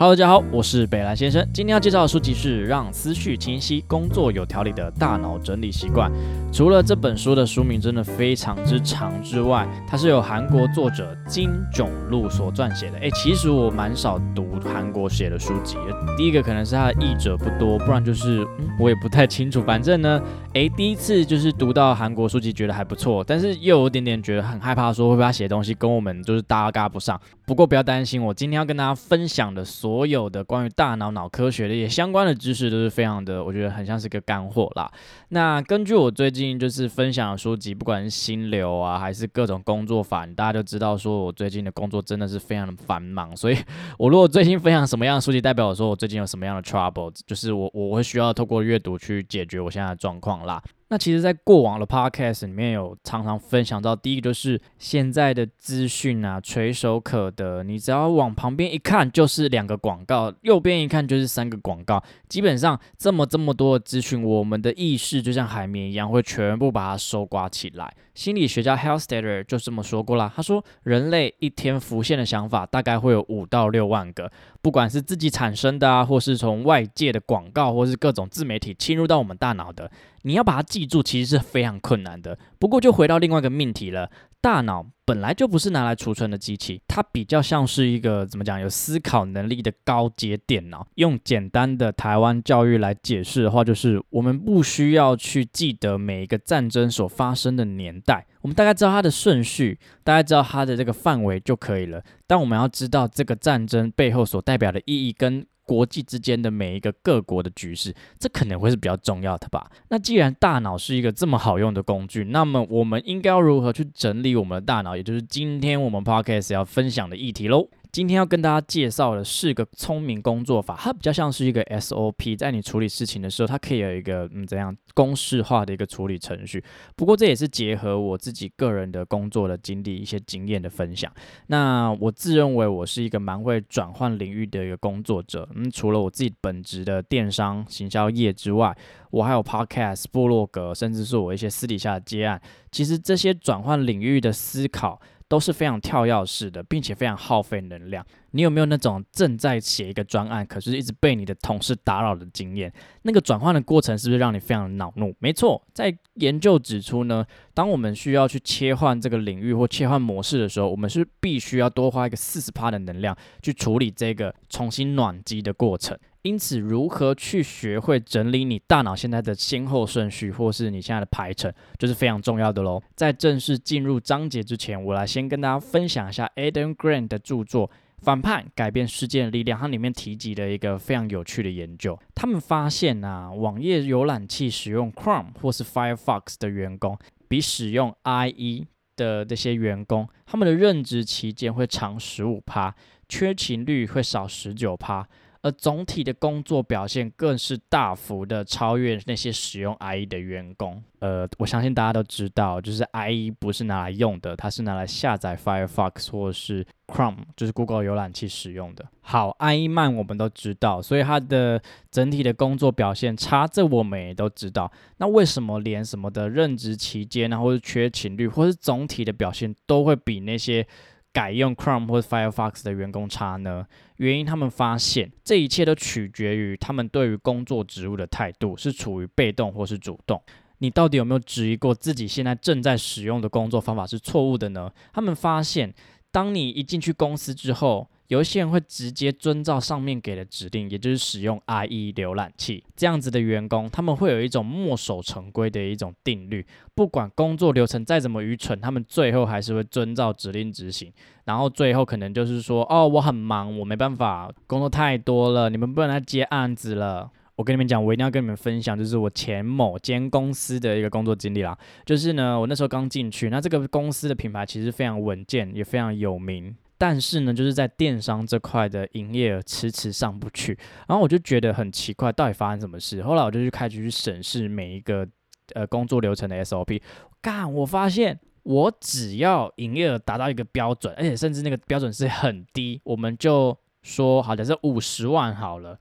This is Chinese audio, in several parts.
Hello，大家好，我是北兰先生。今天要介绍的书籍是《让思绪清晰、工作有条理的大脑整理习惯》。除了这本书的书名真的非常之长之外，它是由韩国作者金炯路所撰写的。诶，其实我蛮少读韩国写的书籍。第一个可能是他的译者不多，不然就是嗯，我也不太清楚。反正呢，诶，第一次就是读到韩国书籍，觉得还不错，但是又有点点觉得很害怕，说会不会他写的东西跟我们就是搭嘎不上。不过不要担心，我今天要跟大家分享的所所有的关于大脑脑科学的一些相关的知识都是非常的，我觉得很像是个干货啦。那根据我最近就是分享的书籍，不管是心流啊，还是各种工作法，大家就知道说我最近的工作真的是非常的繁忙。所以我如果最近分享什么样的书籍，代表我说我最近有什么样的 trouble，就是我我会需要透过阅读去解决我现在的状况啦。那其实，在过往的 podcast 里面有常常分享到，第一个就是现在的资讯啊，垂手可得，你只要往旁边一看就是两个广告，右边一看就是三个广告，基本上这么这么多的资讯，我们的意识就像海绵一样，会全部把它收刮起来。心理学家 Halstead 就这么说过了，他说人类一天浮现的想法大概会有五到六万个，不管是自己产生的啊，或是从外界的广告，或是各种自媒体侵入到我们大脑的。你要把它记住，其实是非常困难的。不过，就回到另外一个命题了。大脑本来就不是拿来储存的机器，它比较像是一个怎么讲，有思考能力的高阶电脑。用简单的台湾教育来解释的话，就是我们不需要去记得每一个战争所发生的年代，我们大概知道它的顺序，大概知道它的这个范围就可以了。但我们要知道这个战争背后所代表的意义跟。国际之间的每一个各国的局势，这可能会是比较重要的吧。那既然大脑是一个这么好用的工具，那么我们应该要如何去整理我们的大脑？也就是今天我们 podcast 要分享的议题喽。今天要跟大家介绍的是个聪明工作法，它比较像是一个 SOP，在你处理事情的时候，它可以有一个嗯怎样公式化的一个处理程序。不过这也是结合我自己个人的工作的经历一些经验的分享。那我自认为我是一个蛮会转换领域的一个工作者。嗯，除了我自己本职的电商行销业之外，我还有 Podcast、部落格，甚至是我一些私底下的接案。其实这些转换领域的思考。都是非常跳跃式的，并且非常耗费能量。你有没有那种正在写一个专案，可是一直被你的同事打扰的经验？那个转换的过程是不是让你非常恼怒？没错，在研究指出呢，当我们需要去切换这个领域或切换模式的时候，我们是必须要多花一个四十趴的能量去处理这个重新暖机的过程。因此，如何去学会整理你大脑现在的先后顺序，或是你现在的排程，就是非常重要的喽。在正式进入章节之前，我来先跟大家分享一下 Adam Grant 的著作《反叛改变世界的力量》，它里面提及的一个非常有趣的研究。他们发现啊，网页浏览器使用 Chrome 或是 Firefox 的员工，比使用 IE 的这些员工，他们的任职期间会长十五趴，缺勤率会少十九趴。而总体的工作表现更是大幅的超越那些使用 IE 的员工。呃，我相信大家都知道，就是 IE 不是拿来用的，它是拿来下载 Firefox 或是 Chrome，就是 Google 浏览器使用的。好，IE 慢我们都知道，所以它的整体的工作表现差，这我们也都知道。那为什么连什么的任职期间啊，或是缺勤率，或是总体的表现都会比那些？改用 Chrome 或 Firefox 的员工差呢？原因他们发现，这一切都取决于他们对于工作职务的态度是处于被动或是主动。你到底有没有质疑过自己现在正在使用的工作方法是错误的呢？他们发现，当你一进去公司之后，有一些人会直接遵照上面给的指令，也就是使用 IE 浏览器这样子的员工，他们会有一种墨守成规的一种定律，不管工作流程再怎么愚蠢，他们最后还是会遵照指令执行。然后最后可能就是说，哦，我很忙，我没办法，工作太多了，你们不能再接案子了。我跟你们讲，我一定要跟你们分享，就是我前某间公司的一个工作经历啦。就是呢，我那时候刚进去，那这个公司的品牌其实非常稳健，也非常有名。但是呢，就是在电商这块的营业额迟迟上不去，然后我就觉得很奇怪，到底发生什么事？后来我就去开始去审视每一个呃工作流程的 SOP，干，我发现我只要营业额达到一个标准，而且甚至那个标准是很低，我们就。说好，假设五十万好了，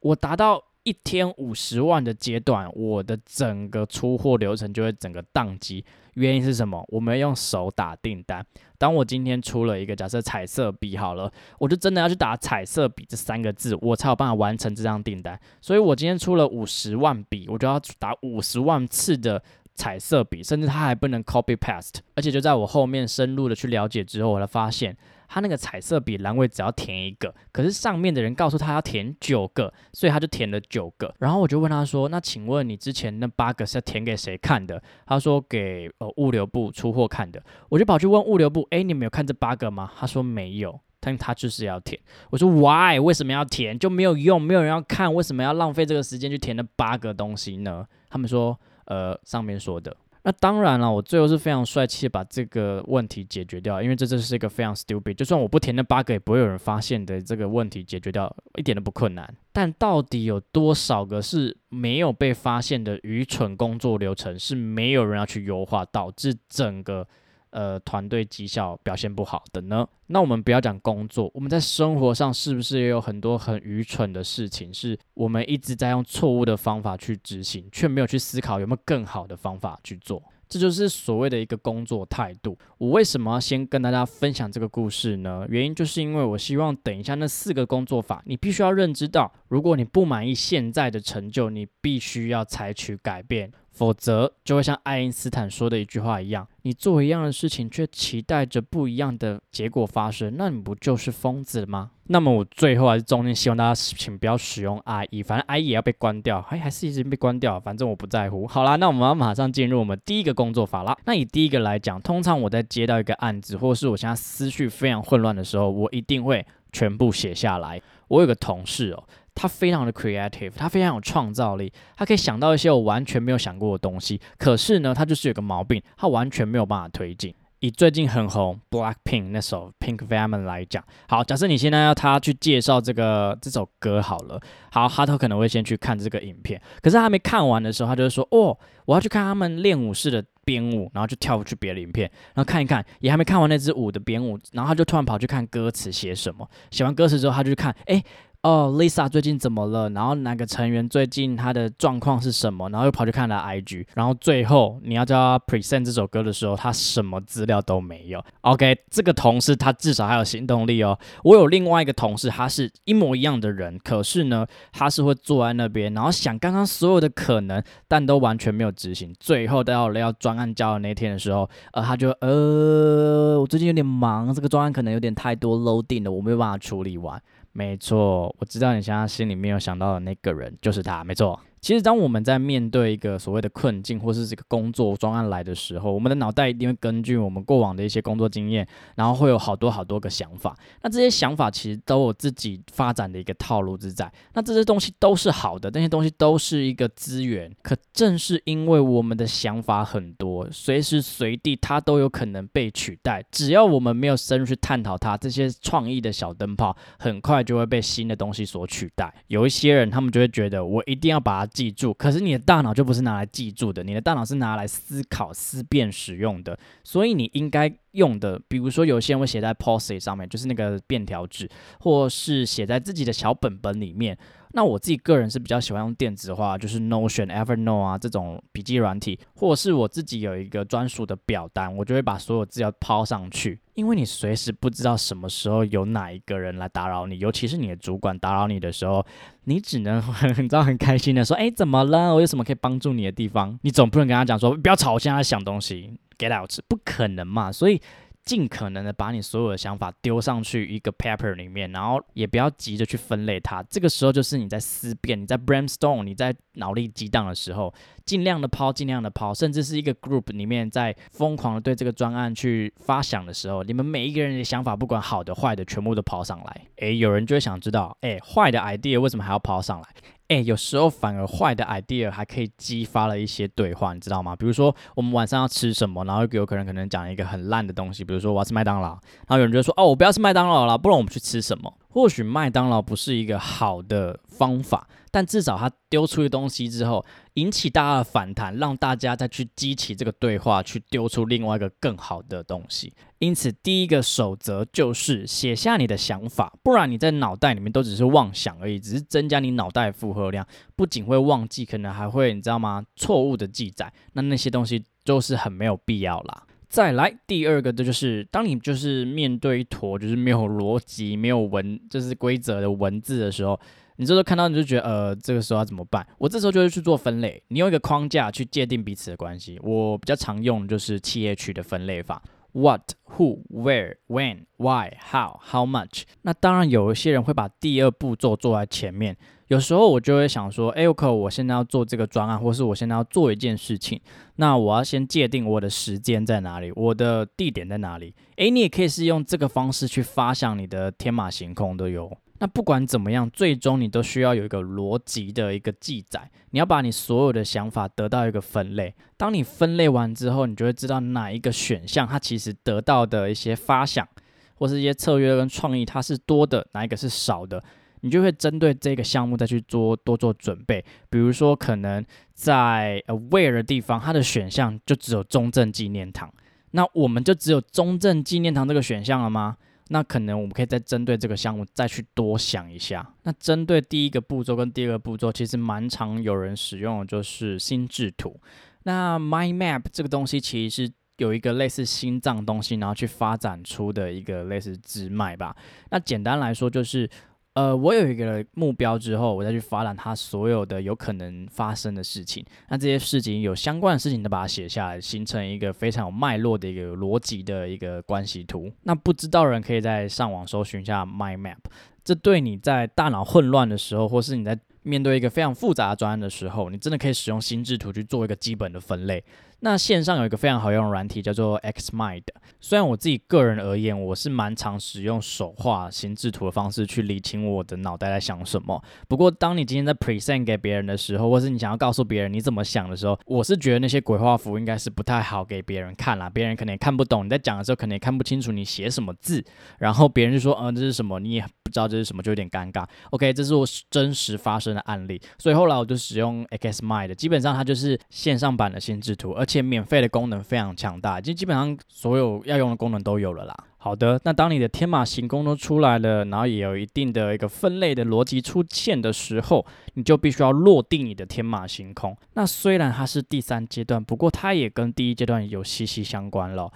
我达到一天五十万的阶段，我的整个出货流程就会整个宕机。原因是什么？我们用手打订单。当我今天出了一个假设彩色笔好了，我就真的要去打彩色笔这三个字，我才有办法完成这张订单。所以我今天出了五十万笔，我就要打五十万次的彩色笔，甚至它还不能 copy paste。而且就在我后面深入的去了解之后，我才发现。他那个彩色笔栏位只要填一个，可是上面的人告诉他要填九个，所以他就填了九个。然后我就问他说：“那请问你之前那八个是要填给谁看的？”他说：“给呃物流部出货看的。”我就跑去问物流部：“哎，你们有看这八个吗？”他说：“没有。”但他就是要填。我说：“Why？为什么要填？就没有用？没有人要看？为什么要浪费这个时间去填那八个东西呢？”他们说：“呃，上面说的。”那当然了，我最后是非常帅气把这个问题解决掉，因为这真是一个非常 stupid，就算我不填那八个也不会有人发现的这个问题解决掉，一点都不困难。但到底有多少个是没有被发现的愚蠢工作流程，是没有人要去优化，导致整个？呃，团队绩效表现不好的呢？那我们不要讲工作，我们在生活上是不是也有很多很愚蠢的事情，是我们一直在用错误的方法去执行，却没有去思考有没有更好的方法去做？这就是所谓的一个工作态度。我为什么要先跟大家分享这个故事呢？原因就是因为我希望等一下那四个工作法，你必须要认知到，如果你不满意现在的成就，你必须要采取改变。否则就会像爱因斯坦说的一句话一样：你做一样的事情，却期待着不一样的结果发生，那你不就是疯子了吗？那么我最后还是衷心希望大家请不要使用 IE，反正 IE 也要被关掉，还还是已经被关掉，反正我不在乎。好啦，那我们要马上进入我们第一个工作法啦。那以第一个来讲，通常我在接到一个案子，或是我现在思绪非常混乱的时候，我一定会全部写下来。我有个同事哦。他非常的 creative，他非常有创造力，他可以想到一些我完全没有想过的东西。可是呢，他就是有个毛病，他完全没有办法推进。以最近很红 Blackpink 那首 Pink Venom 来讲，好，假设你现在要他去介绍这个这首歌好了，好，哈头可能会先去看这个影片，可是他还没看完的时候，他就会说，哦，我要去看他们练舞式的编舞，然后就跳去别的影片，然后看一看，也还没看完那支舞的编舞，然后他就突然跑去看歌词写什么，写完歌词之后，他就去看，哎。哦，Lisa 最近怎么了？然后哪个成员最近他的状况是什么？然后又跑去看了 IG，然后最后你要叫他 present 这首歌的时候，他什么资料都没有。OK，这个同事他至少还有行动力哦。我有另外一个同事，他是一模一样的人，可是呢，他是会坐在那边，然后想刚刚所有的可能，但都完全没有执行。最后到了要专案交的那天的时候，呃，他就呃，我最近有点忙，这个专案可能有点太多 loading 了，我没有办法处理完。没错，我知道你现在心里面有想到的那个人就是他，没错。其实，当我们在面对一个所谓的困境，或是这个工作专案来的时候，我们的脑袋一定会根据我们过往的一些工作经验，然后会有好多好多个想法。那这些想法其实都有自己发展的一个套路之在。那这些东西都是好的，那些东西都是一个资源。可正是因为我们的想法很多，随时随地它都有可能被取代。只要我们没有深入去探讨它，这些创意的小灯泡很快就会被新的东西所取代。有一些人，他们就会觉得我一定要把它。记住，可是你的大脑就不是拿来记住的，你的大脑是拿来思考、思辨、使用的。所以你应该用的，比如说有些人会写在 Post-it 上面，就是那个便条纸，或是写在自己的小本本里面。那我自己个人是比较喜欢用电子化，就是 Notion、Evernote 啊这种笔记软体，或者是我自己有一个专属的表单，我就会把所有资料抛上去。因为你随时不知道什么时候有哪一个人来打扰你，尤其是你的主管打扰你的时候，你只能很 你知道很开心的说：“哎，怎么了？我有什么可以帮助你的地方？”你总不能跟他讲说：“不要吵，我现在在想东西，get out。”不可能嘛，所以。尽可能的把你所有的想法丢上去一个 paper 里面，然后也不要急着去分类它。这个时候就是你在思辨、你在 brainstorm、你在脑力激荡的时候，尽量的抛，尽量的抛，甚至是一个 group 里面在疯狂的对这个专案去发想的时候，你们每一个人的想法，不管好的坏的，全部都抛上来。诶，有人就会想知道，诶，坏的 idea 为什么还要抛上来？哎，有时候反而坏的 idea 还可以激发了一些对话，你知道吗？比如说我们晚上要吃什么，然后有可能可能讲一个很烂的东西，比如说我要吃麦当劳，然后有人就说哦，我不要吃麦当劳了，不然我们去吃什么？或许麦当劳不是一个好的方法，但至少他丢出的东西之后，引起大家的反弹，让大家再去激起这个对话，去丢出另外一个更好的东西。因此，第一个守则就是写下你的想法，不然你在脑袋里面都只是妄想而已，只是增加你脑袋负荷量，不仅会忘记，可能还会你知道吗？错误的记载，那那些东西都是很没有必要啦。再来第二个，这就是当你就是面对一坨就是没有逻辑、没有文就是规则的文字的时候，你这时候看到你就觉得呃，这个时候要怎么办？我这时候就会去做分类，你用一个框架去界定彼此的关系。我比较常用就是企业区的分类法：what、who、where、when、why、how、how much。那当然有一些人会把第二步骤做在前面。有时候我就会想说，哎，我可我现在要做这个专案，或是我现在要做一件事情，那我要先界定我的时间在哪里，我的地点在哪里。哎，你也可以是用这个方式去发想你的天马行空的哟。那不管怎么样，最终你都需要有一个逻辑的一个记载，你要把你所有的想法得到一个分类。当你分类完之后，你就会知道哪一个选项它其实得到的一些发想，或是一些策略跟创意，它是多的，哪一个是少的。你就会针对这个项目再去做多做准备，比如说可能在呃 where 的地方，它的选项就只有中正纪念堂，那我们就只有中正纪念堂这个选项了吗？那可能我们可以再针对这个项目再去多想一下。那针对第一个步骤跟第二个步骤，其实蛮常有人使用的就是心智图。那 mind map 这个东西其实是有一个类似心脏东西，然后去发展出的一个类似支脉吧。那简单来说就是。呃，我有一个目标之后，我再去发展它所有的有可能发生的事情。那这些事情有相关的事情都把它写下来，形成一个非常有脉络的一个逻辑的一个关系图。那不知道人可以在上网搜寻一下 My Map，这对你在大脑混乱的时候，或是你在面对一个非常复杂的专案的时候，你真的可以使用心智图去做一个基本的分类。那线上有一个非常好用的软体叫做 Xmind，虽然我自己个人而言，我是蛮常使用手画心智图的方式去理清我的脑袋在想什么。不过，当你今天在 present 给别人的时候，或是你想要告诉别人你怎么想的时候，我是觉得那些鬼画符应该是不太好给别人看啦，别人可能也看不懂。你在讲的时候，可能也看不清楚你写什么字，然后别人就说，嗯，这是什么？你也不知道这是什么，就有点尴尬。OK，这是我真实发生的案例，所以后来我就使用 Xmind，基本上它就是线上版的心智图，而且免费的功能非常强大，就基本上所有要用的功能都有了啦。好的，那当你的天马行空都出来了，然后也有一定的一个分类的逻辑出现的时候，你就必须要落定你的天马行空。那虽然它是第三阶段，不过它也跟第一阶段有息息相关了。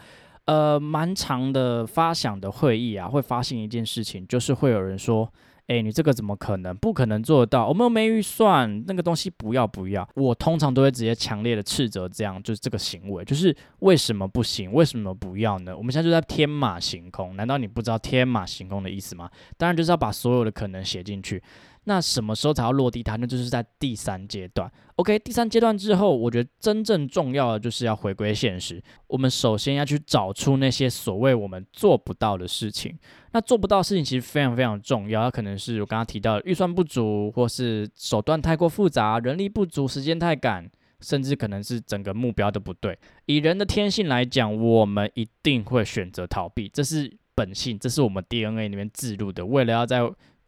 呃，蛮长的发想的会议啊，会发现一件事情，就是会有人说。哎，你这个怎么可能？不可能做得到，我们又没预算，那个东西不要不要。我通常都会直接强烈的斥责，这样就是这个行为，就是为什么不行？为什么不要呢？我们现在就在天马行空，难道你不知道天马行空的意思吗？当然就是要把所有的可能写进去。那什么时候才要落地它？那就是在第三阶段。OK，第三阶段之后，我觉得真正重要的就是要回归现实。我们首先要去找出那些所谓我们做不到的事情。那做不到的事情其实非常非常重要，它可能是我刚刚提到的预算不足，或是手段太过复杂，人力不足，时间太赶，甚至可能是整个目标都不对。以人的天性来讲，我们一定会选择逃避，这是本性，这是我们 DNA 里面植入的。为了要在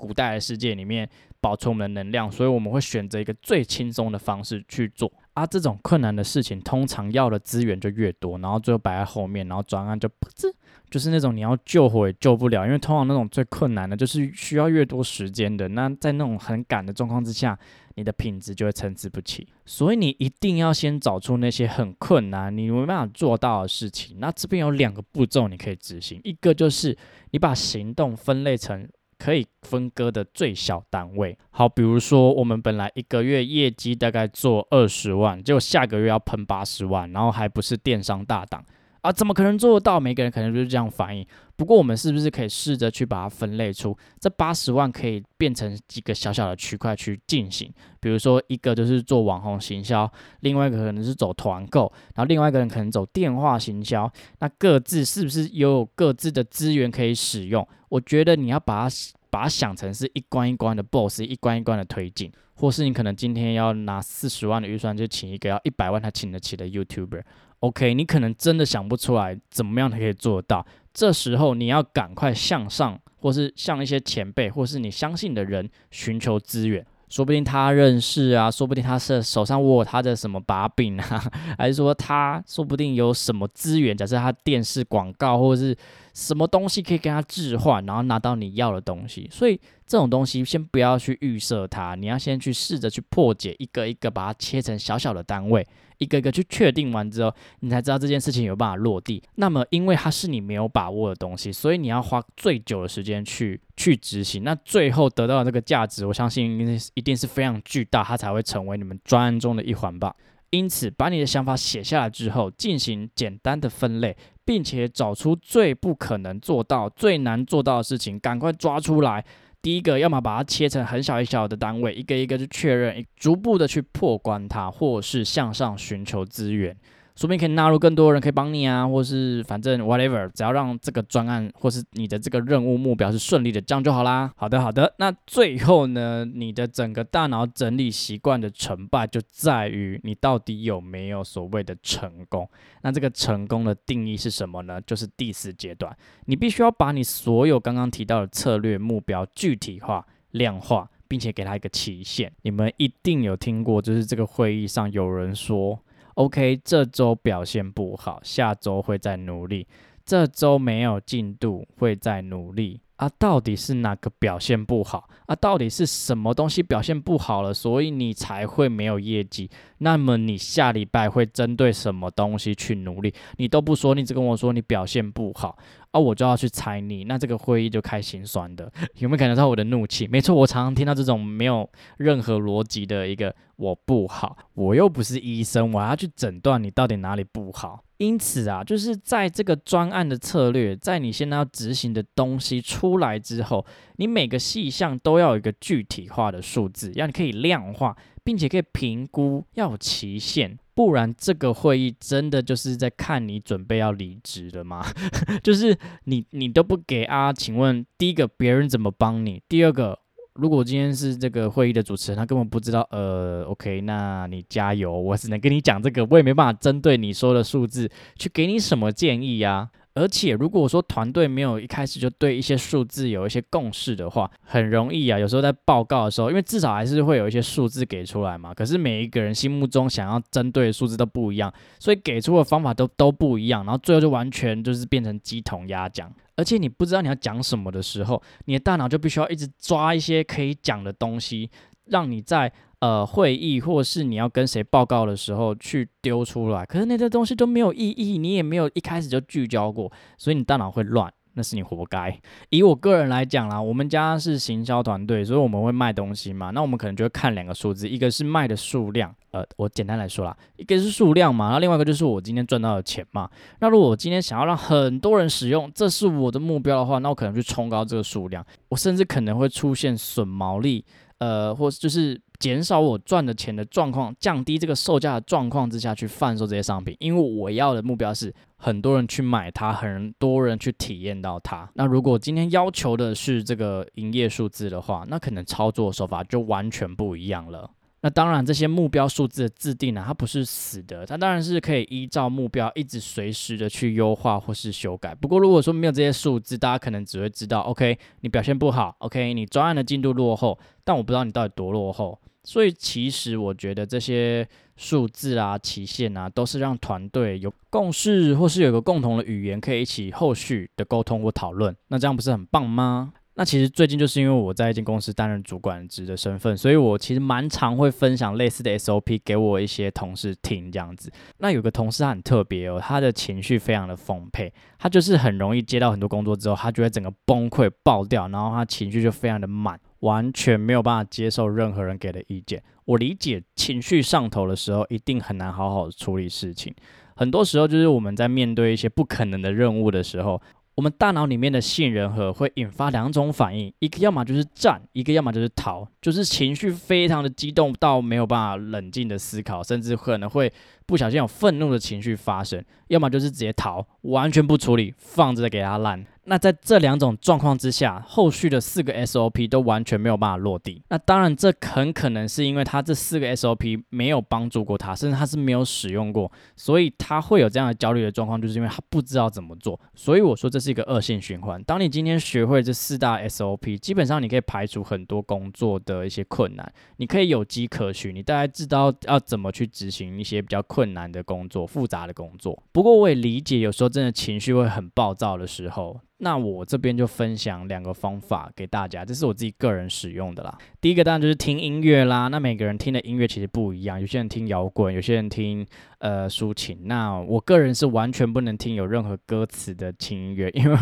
古代的世界里面保存我们的能量，所以我们会选择一个最轻松的方式去做。啊，这种困难的事情，通常要的资源就越多，然后最后摆在后面，然后专案就噗呲，就是那种你要救火也救不了，因为通常那种最困难的，就是需要越多时间的。那在那种很赶的状况之下，你的品质就会参差不齐。所以你一定要先找出那些很困难、你没办法做到的事情。那这边有两个步骤你可以执行，一个就是你把行动分类成。可以分割的最小单位，好，比如说我们本来一个月业绩大概做二十万，就下个月要喷八十万，然后还不是电商大档。啊，怎么可能做得到？每个人可能就是这样反应。不过，我们是不是可以试着去把它分类出这八十万可以变成几个小小的区块去进行？比如说，一个就是做网红行销，另外一个可能是走团购，然后另外一个人可能走电话行销。那各自是不是也有各自的资源可以使用？我觉得你要把它把它想成是一关一关的 boss，一关一关的推进，或是你可能今天要拿四十万的预算就请一个要一百万他请得起的 YouTuber。OK，你可能真的想不出来怎么样才可以做到，这时候你要赶快向上，或是向一些前辈，或是你相信的人寻求资源。说不定他认识啊，说不定他是手上握他的什么把柄啊，还是说他说不定有什么资源？假设他电视广告或者是什么东西可以跟他置换，然后拿到你要的东西。所以这种东西先不要去预设它，你要先去试着去破解，一个一个把它切成小小的单位。一个个去确定完之后，你才知道这件事情有办法落地。那么，因为它是你没有把握的东西，所以你要花最久的时间去去执行。那最后得到的这个价值，我相信一定是非常巨大，它才会成为你们专案中的一环吧。因此，把你的想法写下来之后，进行简单的分类，并且找出最不可能做到、最难做到的事情，赶快抓出来。第一个，要么把它切成很小一小的单位，一个一个去确认，逐步的去破关它，或是向上寻求资源。说明可以纳入更多人可以帮你啊，或是反正 whatever，只要让这个专案或是你的这个任务目标是顺利的，这样就好啦。好的，好的。那最后呢，你的整个大脑整理习惯的成败就在于你到底有没有所谓的成功。那这个成功的定义是什么呢？就是第四阶段，你必须要把你所有刚刚提到的策略目标具体化、量化，并且给它一个期限。你们一定有听过，就是这个会议上有人说。OK，这周表现不好，下周会再努力。这周没有进度，会再努力。啊，到底是哪个表现不好？啊，到底是什么东西表现不好了，所以你才会没有业绩？那么你下礼拜会针对什么东西去努力？你都不说，你只跟我说你表现不好，啊，我就要去猜你，那这个会议就开心酸的。有没有感觉到我的怒气？没错，我常常听到这种没有任何逻辑的一个我不好，我又不是医生，我要去诊断你到底哪里不好。因此啊，就是在这个专案的策略，在你现在要执行的东西出来之后，你每个细项都要有一个具体化的数字，让你可以量化，并且可以评估，要有期限，不然这个会议真的就是在看你准备要离职了吗？就是你你都不给啊？请问第一个别人怎么帮你？第二个？如果今天是这个会议的主持人，他根本不知道，呃，OK，那你加油，我只能跟你讲这个，我也没办法针对你说的数字去给你什么建议呀。而且如果说团队没有一开始就对一些数字有一些共识的话，很容易啊，有时候在报告的时候，因为至少还是会有一些数字给出来嘛。可是每一个人心目中想要针对的数字都不一样，所以给出的方法都都不一样，然后最后就完全就是变成鸡同鸭讲。而且你不知道你要讲什么的时候，你的大脑就必须要一直抓一些可以讲的东西，让你在呃会议或是你要跟谁报告的时候去丢出来。可是那些东西都没有意义，你也没有一开始就聚焦过，所以你大脑会乱。那是你活该。以我个人来讲啦，我们家是行销团队，所以我们会卖东西嘛。那我们可能就会看两个数字，一个是卖的数量，呃，我简单来说啦，一个是数量嘛，然后另外一个就是我今天赚到的钱嘛。那如果我今天想要让很多人使用，这是我的目标的话，那我可能去冲高这个数量，我甚至可能会出现损毛利，呃，或就是。减少我赚的钱的状况，降低这个售价的状况之下去贩售这些商品，因为我要的目标是很多人去买它，很多人去体验到它。那如果今天要求的是这个营业数字的话，那可能操作手法就完全不一样了。那当然，这些目标数字的制定呢，它不是死的，它当然是可以依照目标一直随时的去优化或是修改。不过如果说没有这些数字，大家可能只会知道，OK，你表现不好，OK，你专案的进度落后，但我不知道你到底多落后。所以其实我觉得这些数字啊、期限啊，都是让团队有共识，或是有个共同的语言，可以一起后续的沟通或讨论。那这样不是很棒吗？那其实最近就是因为我在一间公司担任主管职的身份，所以我其实蛮常会分享类似的 SOP 给我一些同事听这样子。那有个同事他很特别哦，他的情绪非常的丰沛，他就是很容易接到很多工作之后，他就会整个崩溃爆掉，然后他情绪就非常的满。完全没有办法接受任何人给的意见。我理解情绪上头的时候，一定很难好好处理事情。很多时候，就是我们在面对一些不可能的任务的时候，我们大脑里面的杏仁核会引发两种反应：一个要么就是战，一个要么就是逃，就是情绪非常的激动到没有办法冷静的思考，甚至可能会不小心有愤怒的情绪发生；要么就是直接逃，完全不处理，放着给它烂。那在这两种状况之下，后续的四个 SOP 都完全没有办法落地。那当然，这很可能是因为他这四个 SOP 没有帮助过他，甚至他是没有使用过，所以他会有这样的焦虑的状况，就是因为他不知道怎么做。所以我说这是一个恶性循环。当你今天学会这四大 SOP，基本上你可以排除很多工作的一些困难，你可以有迹可循，你大概知道要怎么去执行一些比较困难的工作、复杂的工作。不过我也理解，有时候真的情绪会很暴躁的时候。那我这边就分享两个方法给大家，这是我自己个人使用的啦。第一个当然就是听音乐啦。那每个人听的音乐其实不一样，有些人听摇滚，有些人听呃抒情。那我个人是完全不能听有任何歌词的轻音乐，因为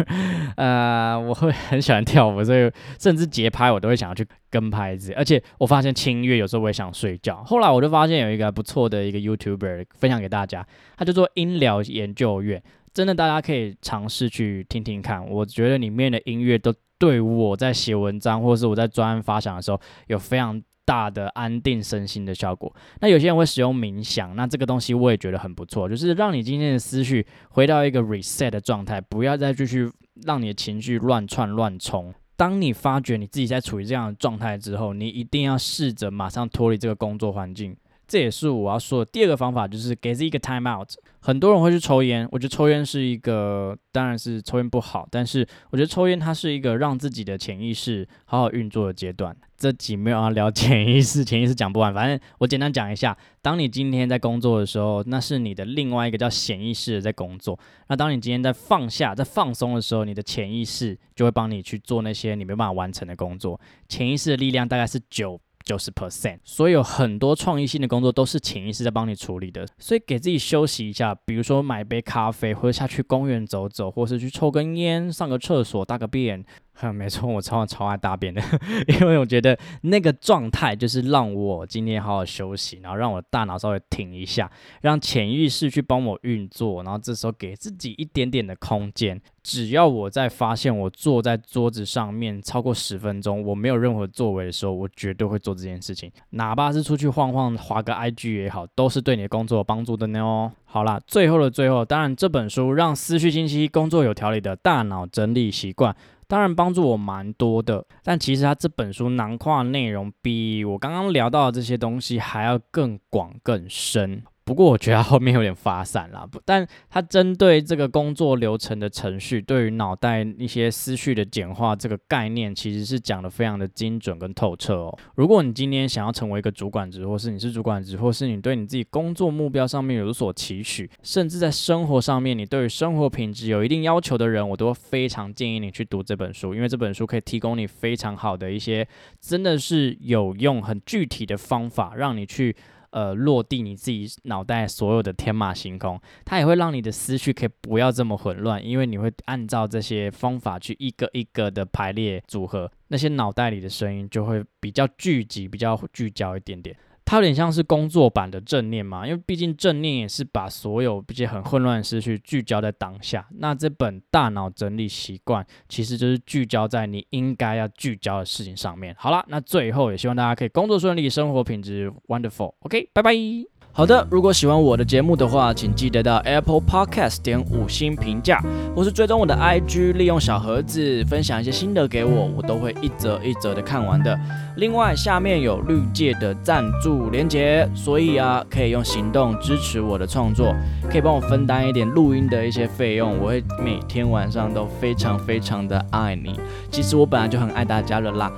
呃我会很喜欢跳舞，所以甚至节拍我都会想要去跟拍子。而且我发现轻音乐有时候我也想睡觉。后来我就发现有一个不错的一个 YouTuber 分享给大家，他就做音疗研究院。真的，大家可以尝试去听听看。我觉得里面的音乐都对我在写文章或是我在专案发想的时候有非常大的安定身心的效果。那有些人会使用冥想，那这个东西我也觉得很不错，就是让你今天的思绪回到一个 reset 的状态，不要再继续让你的情绪乱窜乱冲。当你发觉你自己在处于这样的状态之后，你一定要试着马上脱离这个工作环境。这也是我要说的第二个方法，就是给自己一个 time out。很多人会去抽烟，我觉得抽烟是一个，当然是抽烟不好，但是我觉得抽烟它是一个让自己的潜意识好好运作的阶段。这集没有要聊潜意识，潜意识讲不完，反正我简单讲一下。当你今天在工作的时候，那是你的另外一个叫潜意识的在工作。那当你今天在放下、在放松的时候，你的潜意识就会帮你去做那些你没办法完成的工作。潜意识的力量大概是九。九十 percent，所以有很多创意性的工作都是潜意识在帮你处理的。所以给自己休息一下，比如说买杯咖啡，或者下去公园走走，或是去抽根烟、上个厕所、大个便。没错，我超超爱大便的，因为我觉得那个状态就是让我今天好好休息，然后让我大脑稍微停一下，让潜意识去帮我运作，然后这时候给自己一点点的空间。只要我在发现我坐在桌子上面超过十分钟，我没有任何作为的时候，我绝对会做这件事情，哪怕是出去晃晃、划个 IG 也好，都是对你的工作有帮助的呢。好啦，最后的最后，当然这本书让思绪清晰、工作有条理的大脑整理习惯。当然帮助我蛮多的，但其实他这本书囊括内容比我刚刚聊到的这些东西还要更广更深。不过我觉得后面有点发散了，但它针对这个工作流程的程序，对于脑袋一些思绪的简化这个概念，其实是讲的非常的精准跟透彻哦。如果你今天想要成为一个主管职，或是你是主管职，或是你对你自己工作目标上面有所期许，甚至在生活上面你对于生活品质有一定要求的人，我都非常建议你去读这本书，因为这本书可以提供你非常好的一些，真的是有用、很具体的方法，让你去。呃，落地你自己脑袋所有的天马行空，它也会让你的思绪可以不要这么混乱，因为你会按照这些方法去一个一个的排列组合，那些脑袋里的声音就会比较聚集、比较聚焦一点点。它有点像是工作版的正念嘛，因为毕竟正念也是把所有这些很混乱的思绪聚焦在当下。那这本大脑整理习惯其实就是聚焦在你应该要聚焦的事情上面。好了，那最后也希望大家可以工作顺利，生活品质 wonderful。OK，拜拜。好的，如果喜欢我的节目的话，请记得到 Apple Podcast 点五星评价，或是追踪我的 IG，利用小盒子分享一些心得给我，我都会一则一则的看完的。另外，下面有绿界的赞助连结，所以啊，可以用行动支持我的创作，可以帮我分担一点录音的一些费用，我会每天晚上都非常非常的爱你。其实我本来就很爱大家了啦。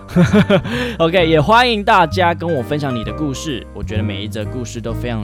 OK，也欢迎大家跟我分享你的故事，我觉得每一则故事都非常